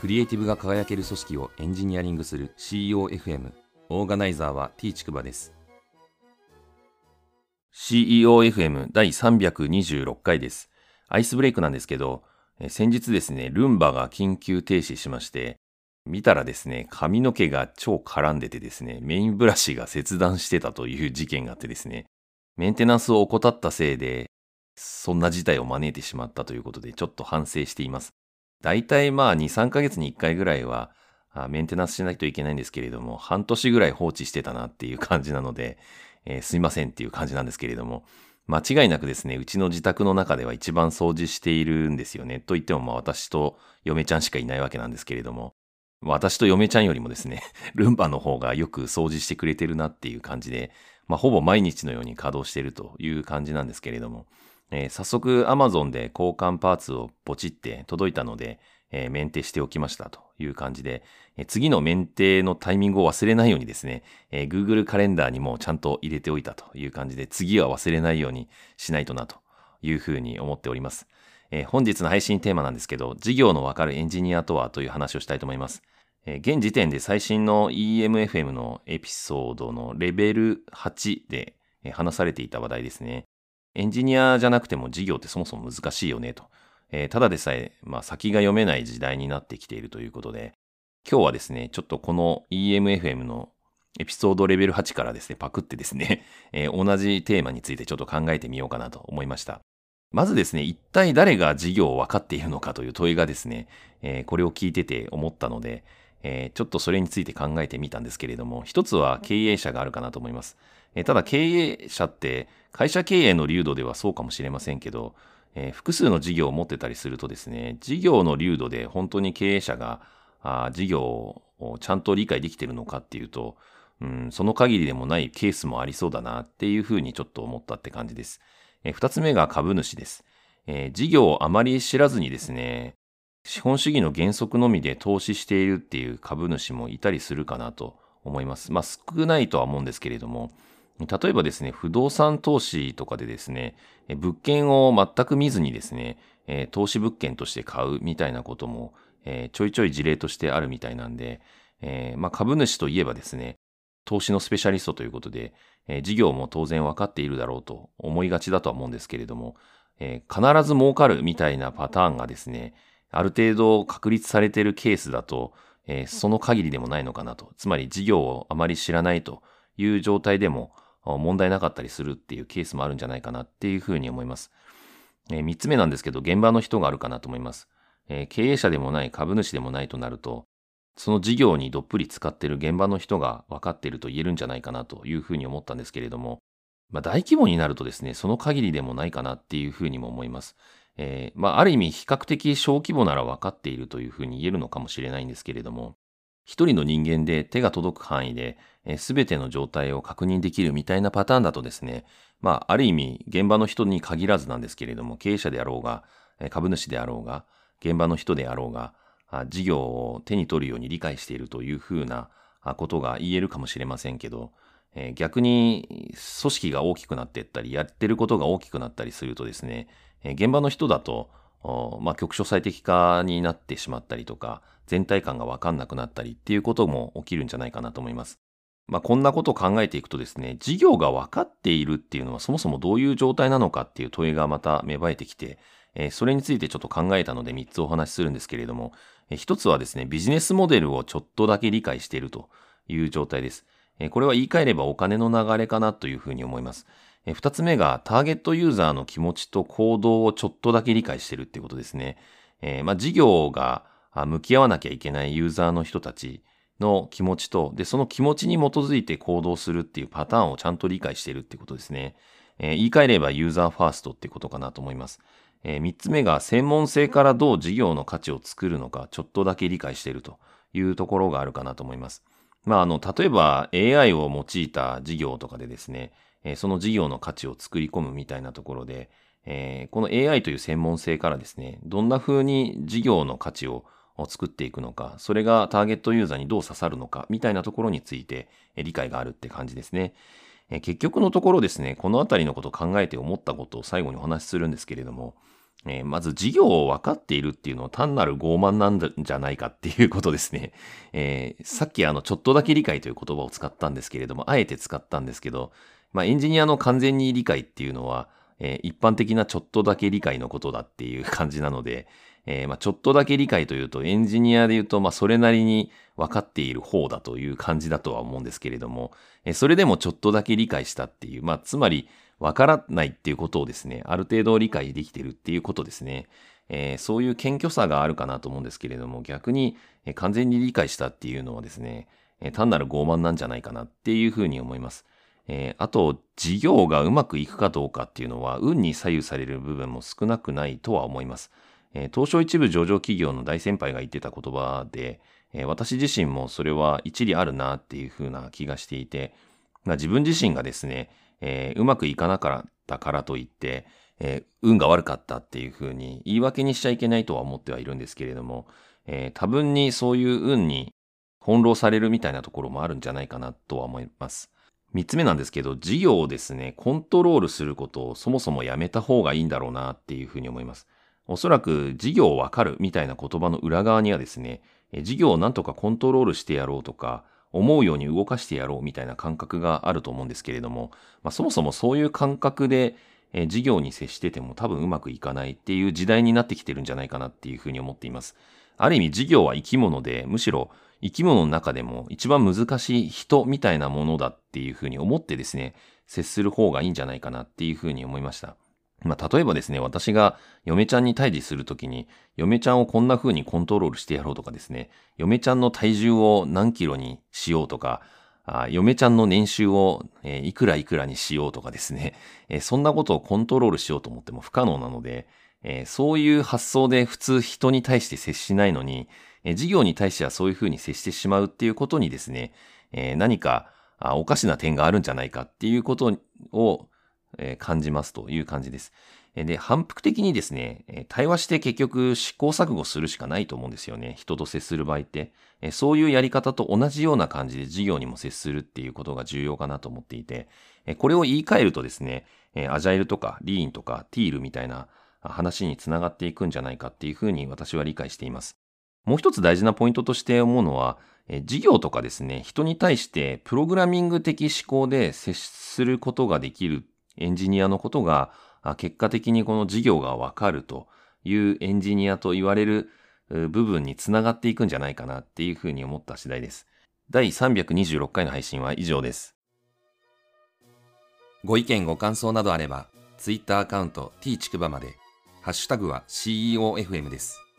クリエイティブが輝ける組織をエンジニアリングする CEOFM オーガナイザーは T ちくばです。CEOFM 第326回です。アイスブレイクなんですけど先日ですねルンバが緊急停止しまして見たらですね髪の毛が超絡んでてですねメインブラシが切断してたという事件があってですねメンテナンスを怠ったせいでそんな事態を招いてしまったということでちょっと反省しています。大体まあ2、3ヶ月に1回ぐらいはメンテナンスしないといけないんですけれども、半年ぐらい放置してたなっていう感じなので、えー、すいませんっていう感じなんですけれども、間違いなくですね、うちの自宅の中では一番掃除しているんですよね。と言ってもまあ私と嫁ちゃんしかいないわけなんですけれども、私と嫁ちゃんよりもですね、ルンバの方がよく掃除してくれてるなっていう感じで、まあほぼ毎日のように稼働しているという感じなんですけれども、えー、早速 Amazon で交換パーツをポチって届いたので、えー、メンテしておきましたという感じで、えー、次のメンテのタイミングを忘れないようにですね、えー、Google カレンダーにもちゃんと入れておいたという感じで、次は忘れないようにしないとなというふうに思っております。えー、本日の配信テーマなんですけど、事業のわかるエンジニアとはという話をしたいと思います。えー、現時点で最新の EMFM のエピソードのレベル8で話されていた話題ですね。エンジニアじゃなくても事業ってそもそも難しいよねと。えー、ただでさえ、まあ、先が読めない時代になってきているということで、今日はですね、ちょっとこの EMFM のエピソードレベル8からですね、パクってですね、えー、同じテーマについてちょっと考えてみようかなと思いました。まずですね、一体誰が事業を分かっているのかという問いがですね、えー、これを聞いてて思ったので、えー、ちょっとそれについて考えてみたんですけれども、一つは経営者があるかなと思います。え、ただ経営者って会社経営の流度ではそうかもしれませんけど、えー、複数の事業を持ってたりするとですね、事業の流度で本当に経営者があ事業をちゃんと理解できてるのかっていうと、うん、その限りでもないケースもありそうだなっていうふうにちょっと思ったって感じです。えー、二つ目が株主です。えー、事業をあまり知らずにですね、資本主義の原則のみで投資しているっていう株主もいたりするかなと思います。まあ少ないとは思うんですけれども、例えばですね、不動産投資とかでですね、物件を全く見ずにですね、投資物件として買うみたいなことも、ちょいちょい事例としてあるみたいなんで、まあ、株主といえばですね、投資のスペシャリストということで、事業も当然分かっているだろうと思いがちだとは思うんですけれども、必ず儲かるみたいなパターンがですね、ある程度確立されているケースだと、その限りでもないのかなと。つまり事業をあまり知らないという状態でも、問題なかったりするっていうケースもあるんじゃないかなっていうふうに思います。えー、3つ目なんですけど、現場の人があるかなと思います。えー、経営者でもない株主でもないとなると、その事業にどっぷり使ってる現場の人が分かっていると言えるんじゃないかなというふうに思ったんですけれども、まあ、大規模になるとですね、その限りでもないかなっていうふうにも思います。えー、まあ、ある意味比較的小規模なら分かっているというふうに言えるのかもしれないんですけれども、一人の人間で手が届く範囲で、すべての状態を確認できるみたいなパターンだとですね、まあ、ある意味、現場の人に限らずなんですけれども、経営者であろうが、株主であろうが、現場の人であろうが、事業を手に取るように理解しているというふうなことが言えるかもしれませんけど、逆に組織が大きくなっていったり、やってることが大きくなったりするとですね、現場の人だと、まあ、局所最適化になってしまったりとか、全体感がわかんなくなったりっていうことも起きるんじゃないかなと思います。まあ、こんなことを考えていくとですね、事業が分かっているっていうのはそもそもどういう状態なのかっていう問いがまた芽生えてきて、えー、それについてちょっと考えたので3つお話しするんですけれども、えー、1つはですね、ビジネスモデルをちょっとだけ理解しているという状態です。えー、これは言い換えればお金の流れかなというふうに思います。えー、2つ目がターゲットユーザーの気持ちと行動をちょっとだけ理解してるっていうことですね。えー、まあ、事業が向き合わなきゃいけないユーザーの人たちの気持ちと、で、その気持ちに基づいて行動するっていうパターンをちゃんと理解してるってことですね。えー、言い換えればユーザーファーストってことかなと思います。えー、3つ目が専門性からどう事業の価値を作るのか、ちょっとだけ理解しているというところがあるかなと思います。まあ、あの、例えば AI を用いた事業とかでですね、その事業の価値を作り込むみたいなところで、この AI という専門性からですね、どんな風に事業の価値を作っていくのか、それがターゲットユーザーにどう刺さるのか、みたいなところについて理解があるって感じですね。結局のところですね、このあたりのことを考えて思ったことを最後にお話しするんですけれども、まず事業を分かっているっていうのは単なる傲慢なんじゃないかっていうことですね。えー、さっきあの、ちょっとだけ理解という言葉を使ったんですけれども、あえて使ったんですけど、まあ、エンジニアの完全に理解っていうのは、えー、一般的なちょっとだけ理解のことだっていう感じなので、えー、まあ、ちょっとだけ理解というと、エンジニアで言うと、まあ、それなりに分かっている方だという感じだとは思うんですけれども、えー、それでもちょっとだけ理解したっていう、まあ、つまり、わからないっていうことをですね、ある程度理解できてるっていうことですね。えー、そういう謙虚さがあるかなと思うんですけれども、逆に、え、完全に理解したっていうのはですね、え、単なる傲慢なんじゃないかなっていうふうに思います。えあと、事業がうまくいくかどうかっていうのは、運に左右される部分も少なくないとは思います。え東証一部上場企業の大先輩が言ってた言葉で、え私自身もそれは一理あるなっていうふうな気がしていて、まあ、自分自身がですね、えー、うまくいかなかったからといって、えー、運が悪かったっていうふうに言い訳にしちゃいけないとは思ってはいるんですけれども、えー、多分にそういう運に翻弄されるみたいなところもあるんじゃないかなとは思います。三つ目なんですけど、事業をですね、コントロールすることをそもそもやめた方がいいんだろうなっていうふうに思います。おそらく事業をわかるみたいな言葉の裏側にはですね、事業をなんとかコントロールしてやろうとか、思うように動かしてやろうみたいな感覚があると思うんですけれども、まあ、そもそもそういう感覚で、事業に接してても多分うまくいかないっていう時代になってきてるんじゃないかなっていうふうに思っています。ある意味事業は生き物で、むしろ生き物の中でも一番難しい人みたいなものだっていうふうに思ってですね、接する方がいいんじゃないかなっていうふうに思いました。まあ、例えばですね、私が嫁ちゃんに対峙するときに、嫁ちゃんをこんな風にコントロールしてやろうとかですね、嫁ちゃんの体重を何キロにしようとか、あ嫁ちゃんの年収を、えー、いくらいくらにしようとかですね、えー、そんなことをコントロールしようと思っても不可能なので、えー、そういう発想で普通人に対して接しないのに、え事業に対してはそういう風に接してしまうっていうことにですね、え何かあおかしな点があるんじゃないかっていうことをえ感じますという感じです。で、反復的にですね、対話して結局試行錯誤するしかないと思うんですよね。人と接する場合って。そういうやり方と同じような感じで事業にも接するっていうことが重要かなと思っていて、これを言い換えるとですね、アジャイルとかリーンとかティールみたいな話につながっていくんじゃないかっていうふうに私は理解しています。もう一つ大事なポイントとして思うのは、事業とかですね、人に対してプログラミング的思考で接することができるエンジニアのことが、結果的にこの事業がわかるというエンジニアと言われる部分につながっていくんじゃないかなっていうふうに思った次第です。第326回の配信は以上です。ご意見ご感想などあれば、ツイッターアカウント t ちくばまで、ハッシュタグは CEOFM です。